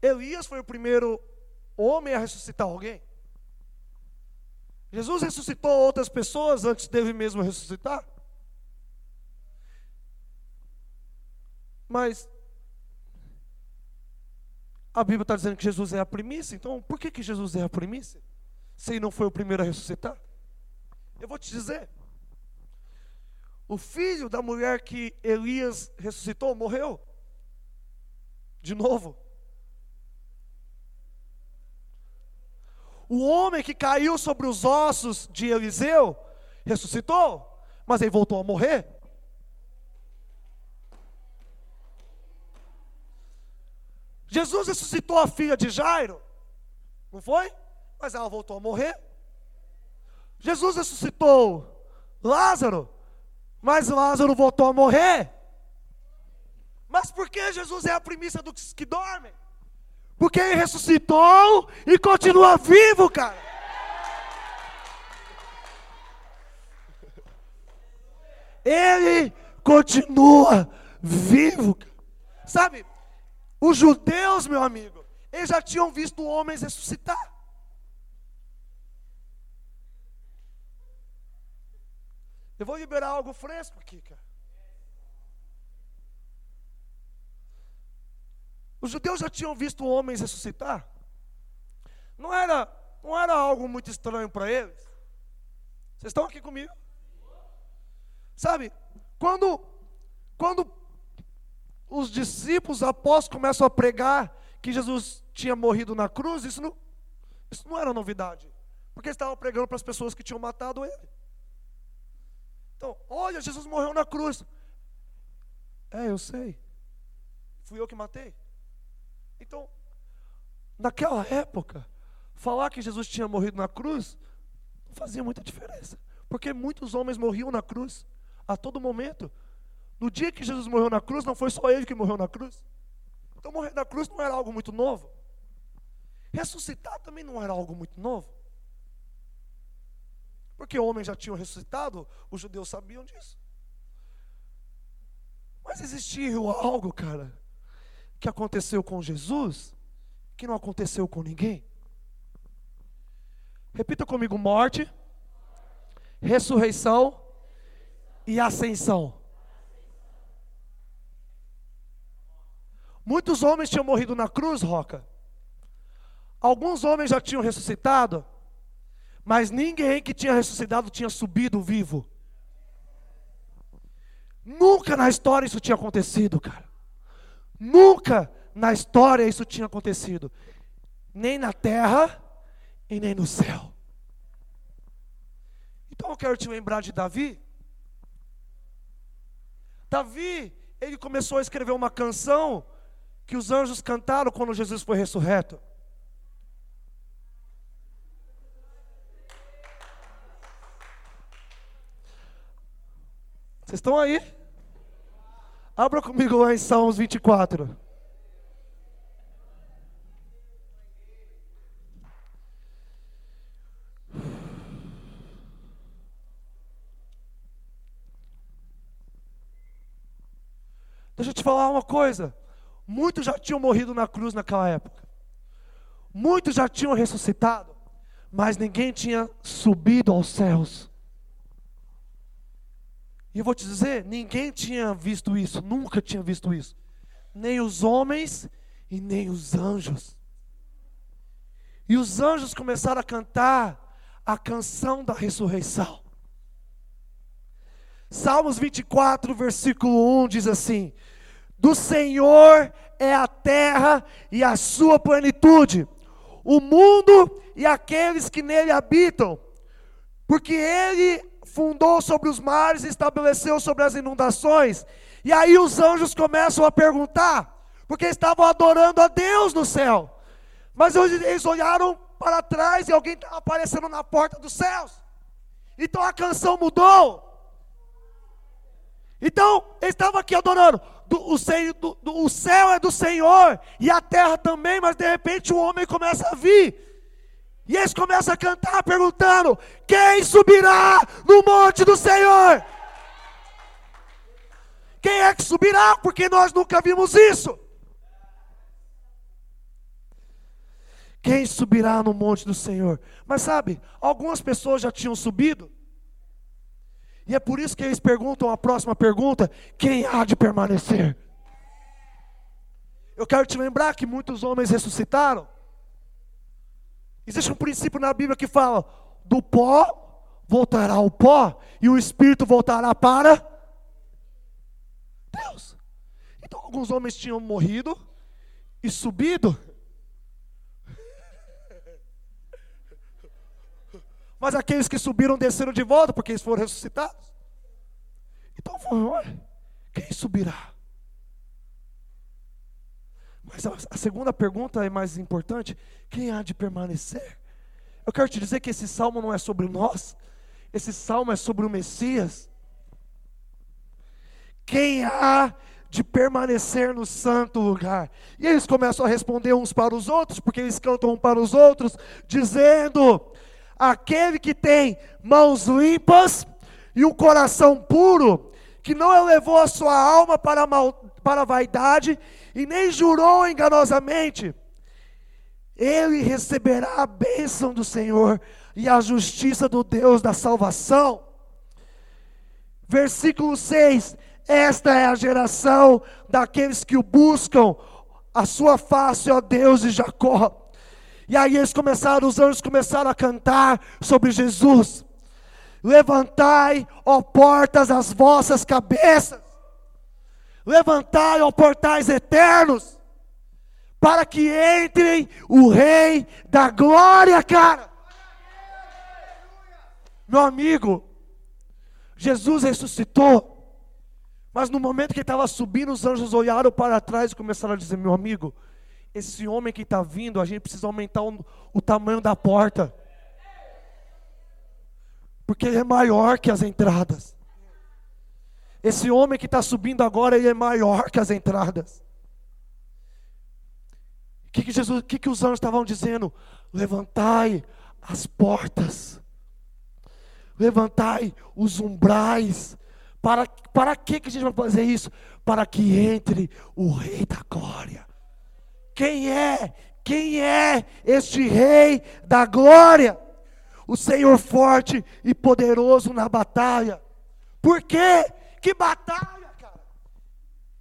Elias foi o primeiro homem a ressuscitar alguém. Jesus ressuscitou outras pessoas antes dele mesmo ressuscitar. Mas a Bíblia está dizendo que Jesus é a primícia, então por que, que Jesus é a primícia? Se ele não foi o primeiro a ressuscitar? Eu vou te dizer. O filho da mulher que Elias ressuscitou morreu. De novo. O homem que caiu sobre os ossos de Eliseu ressuscitou, mas ele voltou a morrer. Jesus ressuscitou a filha de Jairo, não foi? Mas ela voltou a morrer. Jesus ressuscitou Lázaro, mas Lázaro voltou a morrer. Mas por que Jesus é a primícia dos que dormem? Porque ele ressuscitou e continua vivo, cara. Ele continua vivo. Sabe, os judeus, meu amigo, eles já tinham visto homens ressuscitar. Eu vou liberar algo fresco aqui, cara. Os judeus já tinham visto homens ressuscitar. Não era, não era algo muito estranho para eles. Vocês estão aqui comigo? Sabe, quando, quando os discípulos, apóstolos começam a pregar que Jesus tinha morrido na cruz, isso não, isso não era novidade. Porque eles estavam pregando para as pessoas que tinham matado ele. Então, olha, Jesus morreu na cruz. É, eu sei. Fui eu que matei. Então, naquela época, falar que Jesus tinha morrido na cruz não fazia muita diferença, porque muitos homens morriam na cruz a todo momento. No dia que Jesus morreu na cruz, não foi só ele que morreu na cruz. Então, morrer na cruz não era algo muito novo. Ressuscitar também não era algo muito novo. Porque homens já tinham ressuscitado, os judeus sabiam disso. Mas existia algo, cara, que aconteceu com Jesus que não aconteceu com ninguém? Repita comigo: morte, ressurreição e ascensão. Muitos homens tinham morrido na cruz, Roca. Alguns homens já tinham ressuscitado, mas ninguém que tinha ressuscitado tinha subido vivo. Nunca na história isso tinha acontecido, cara. Nunca na história isso tinha acontecido, nem na terra e nem no céu. Então eu quero te lembrar de Davi. Davi, ele começou a escrever uma canção que os anjos cantaram quando Jesus foi ressurreto. Vocês estão aí? Abra comigo lá em Salmos 24. Deixa eu te falar uma coisa. Muitos já tinham morrido na cruz naquela época. Muitos já tinham ressuscitado, mas ninguém tinha subido aos céus. E eu vou te dizer, ninguém tinha visto isso, nunca tinha visto isso. Nem os homens e nem os anjos. E os anjos começaram a cantar a canção da ressurreição. Salmos 24, versículo 1 diz assim: Do Senhor é a terra e a sua plenitude, o mundo e aqueles que nele habitam, porque ele fundou sobre os mares e estabeleceu sobre as inundações. E aí os anjos começam a perguntar, porque estavam adorando a Deus no céu. Mas eles olharam para trás e alguém estava aparecendo na porta dos céus. Então a canção mudou. Então, eles estavam aqui adorando. Do, o, do, do, o céu é do Senhor e a terra também, mas de repente o homem começa a vir. E eles começam a cantar perguntando: quem subirá no monte do Senhor? Quem é que subirá? Porque nós nunca vimos isso. Quem subirá no monte do Senhor? Mas sabe, algumas pessoas já tinham subido. E é por isso que eles perguntam a próxima pergunta: quem há de permanecer? Eu quero te lembrar que muitos homens ressuscitaram. Existe um princípio na Bíblia que fala: do pó voltará o pó e o espírito voltará para Deus. Então alguns homens tinham morrido e subido. Mas aqueles que subiram desceram de volta porque eles foram ressuscitados. Então, quem subirá? Mas a, segunda pergunta é mais importante: quem há de permanecer? Eu quero te dizer que esse salmo não é sobre nós, esse salmo é sobre o Messias. Quem há de permanecer no santo lugar? E eles começam a responder uns para os outros, porque eles cantam um para os outros, dizendo: Aquele que tem mãos limpas e um coração puro, que não elevou a sua alma para a, mal, para a vaidade e nem jurou enganosamente, ele receberá a bênção do Senhor e a justiça do Deus da salvação. Versículo 6: Esta é a geração daqueles que o buscam, a sua face, ó Deus de Jacó. E aí eles começaram, os anjos começaram a cantar sobre Jesus. Levantai, ó portas, as vossas cabeças. Levantai, ó portais eternos, para que entre o Rei da Glória, cara. Meu amigo, Jesus ressuscitou, mas no momento que ele estava subindo, os anjos olharam para trás e começaram a dizer: Meu amigo, esse homem que está vindo, a gente precisa aumentar o, o tamanho da porta, porque ele é maior que as entradas. Esse homem que está subindo agora, ele é maior que as entradas. O que, que, Jesus, que, que os anjos estavam dizendo? Levantai as portas, levantai os umbrais. Para, para que, que a gente vai fazer isso? Para que entre o Rei da Glória. Quem é? Quem é este Rei da Glória? O Senhor forte e poderoso na batalha. Por quê? Que batalha, cara!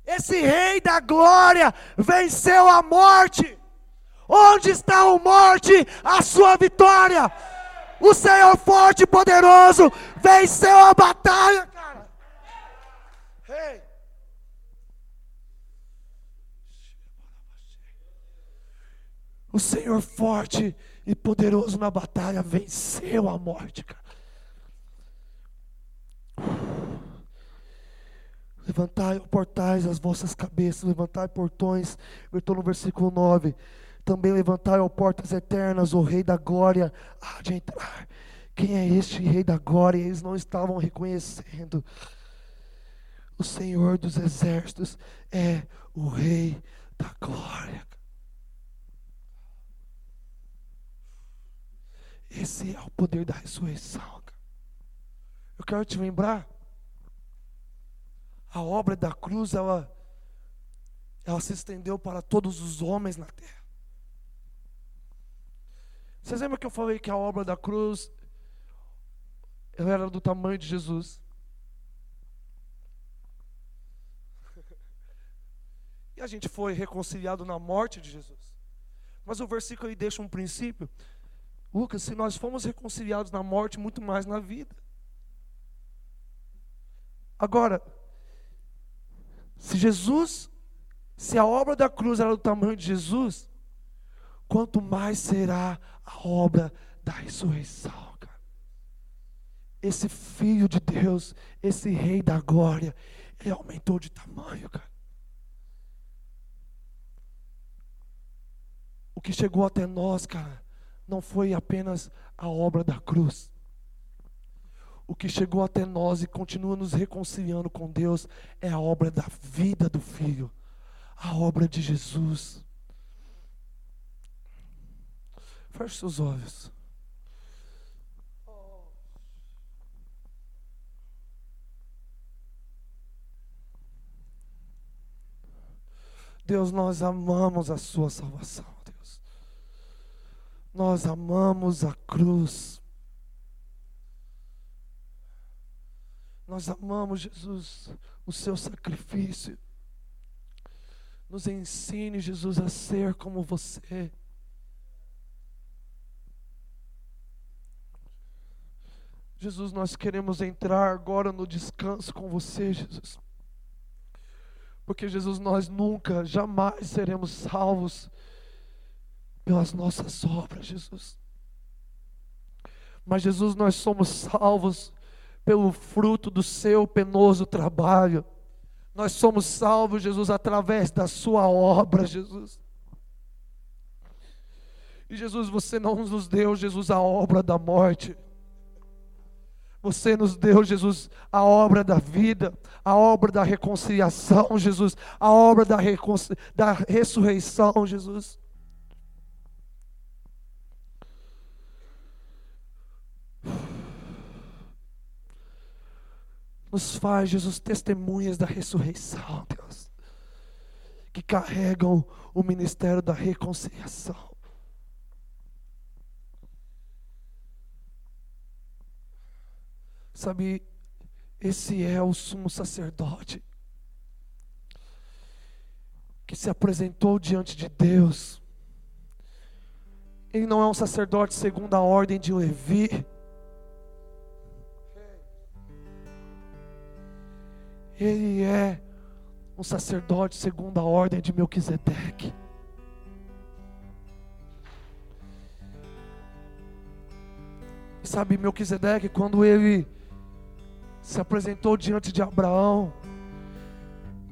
Esse Rei da Glória venceu a morte. Onde está a morte? A sua vitória. O Senhor forte e poderoso venceu a batalha, cara. Hey. O Senhor forte e poderoso na batalha venceu a morte, cara. Levantai portais as vossas cabeças, levantai portões. Eu estou no versículo 9. Também levantai, portas eternas, o Rei da Glória há de entrar. Quem é este Rei da Glória? Eles não estavam reconhecendo. O Senhor dos Exércitos é o Rei da Glória. Esse é o poder da ressurreição. Eu quero te lembrar a obra da cruz, ela ela se estendeu para todos os homens na terra. Vocês lembram que eu falei que a obra da cruz ela era do tamanho de Jesus? E a gente foi reconciliado na morte de Jesus. Mas o versículo aí deixa um princípio. Lucas, se nós fomos reconciliados na morte, muito mais na vida. Agora, se Jesus, se a obra da cruz era do tamanho de Jesus, quanto mais será a obra da ressurreição, cara. Esse filho de Deus, esse rei da glória, ele aumentou de tamanho, cara. O que chegou até nós, cara, não foi apenas a obra da cruz. O que chegou até nós e continua nos reconciliando com Deus é a obra da vida do Filho, a obra de Jesus. Feche seus olhos. Deus, nós amamos a Sua salvação. Nós amamos a cruz. Nós amamos, Jesus, o seu sacrifício. Nos ensine, Jesus, a ser como você. Jesus, nós queremos entrar agora no descanso com você, Jesus. Porque, Jesus, nós nunca, jamais seremos salvos pelas nossas obras, Jesus. Mas, Jesus, nós somos salvos pelo fruto do seu penoso trabalho. Nós somos salvos, Jesus, através da sua obra, Jesus. E Jesus, você não nos deu, Jesus, a obra da morte. Você nos deu, Jesus, a obra da vida, a obra da reconciliação, Jesus, a obra da, da ressurreição, Jesus. Nos faz, Jesus, testemunhas da ressurreição, Deus, que carregam o ministério da reconciliação. Sabe, esse é o sumo sacerdote que se apresentou diante de Deus. Ele não é um sacerdote segundo a ordem de Levi Ele é um sacerdote segundo a ordem de Melquisedeque. Sabe, Melquisedeque, quando ele se apresentou diante de Abraão,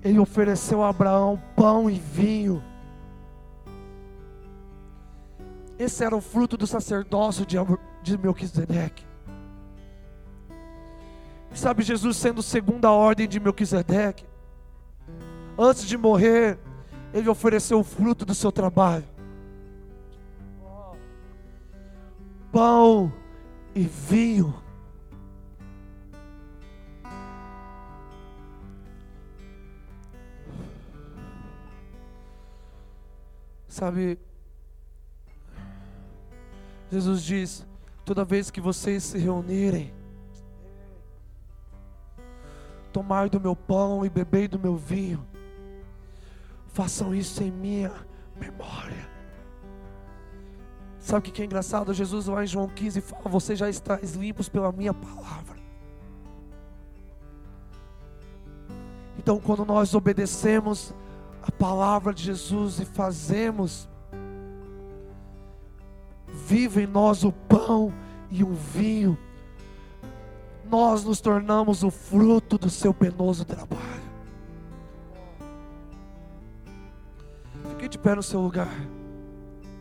ele ofereceu a Abraão pão e vinho. Esse era o fruto do sacerdócio de, de Melquisedeque. Sabe, Jesus sendo segunda ordem de Melquisedeque, antes de morrer, ele ofereceu o fruto do seu trabalho. Pão e vinho. Sabe, Jesus diz: toda vez que vocês se reunirem, tomai do meu pão e bebei do meu vinho. Façam isso em minha memória. Sabe o que é engraçado? Jesus lá em João 15 fala: Você já estáis limpos pela minha palavra. Então, quando nós obedecemos a palavra de Jesus e fazemos, vive em nós o pão e o vinho nós nos tornamos o fruto do seu penoso trabalho. Fique de pé no seu lugar.